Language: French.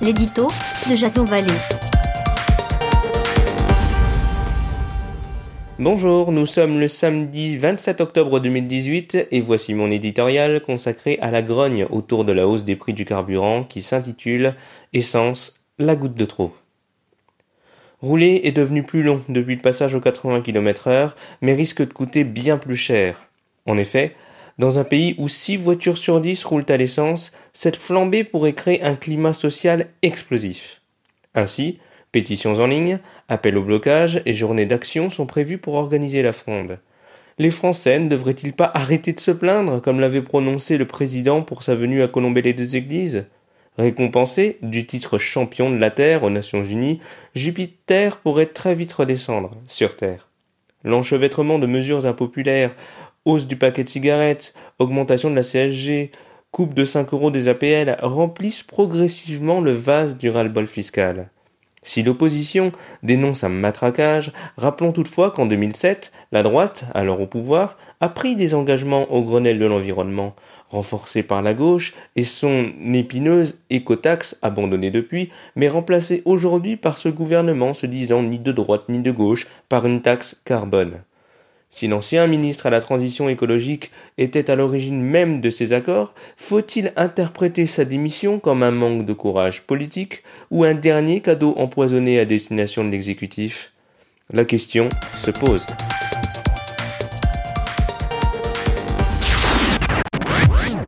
l'édito de Jason Vallée. Bonjour, nous sommes le samedi 27 octobre 2018 et voici mon éditorial consacré à la grogne autour de la hausse des prix du carburant qui s'intitule Essence, la goutte de trop. Rouler est devenu plus long depuis le passage aux 80 km heure, mais risque de coûter bien plus cher. En effet, dans un pays où 6 voitures sur 10 roulent à l'essence, cette flambée pourrait créer un climat social explosif. Ainsi, pétitions en ligne, appels au blocage et journées d'action sont prévues pour organiser la fronde. Les Français ne devraient-ils pas arrêter de se plaindre, comme l'avait prononcé le président pour sa venue à colomber les deux églises? Récompensé du titre champion de la Terre aux Nations Unies, Jupiter pourrait très vite redescendre sur Terre. L'enchevêtrement de mesures impopulaires hausse du paquet de cigarettes, augmentation de la CSG, coupe de 5 euros des APL remplissent progressivement le vase du ras-le-bol fiscal. Si l'opposition dénonce un matraquage, rappelons toutefois qu'en 2007, la droite, alors au pouvoir, a pris des engagements au Grenelle de l'environnement, renforcés par la gauche et son épineuse écotaxe abandonnée depuis, mais remplacée aujourd'hui par ce gouvernement se disant ni de droite ni de gauche par une taxe carbone. Si l'ancien ministre à la transition écologique était à l'origine même de ces accords, faut-il interpréter sa démission comme un manque de courage politique ou un dernier cadeau empoisonné à destination de l'exécutif? La question se pose.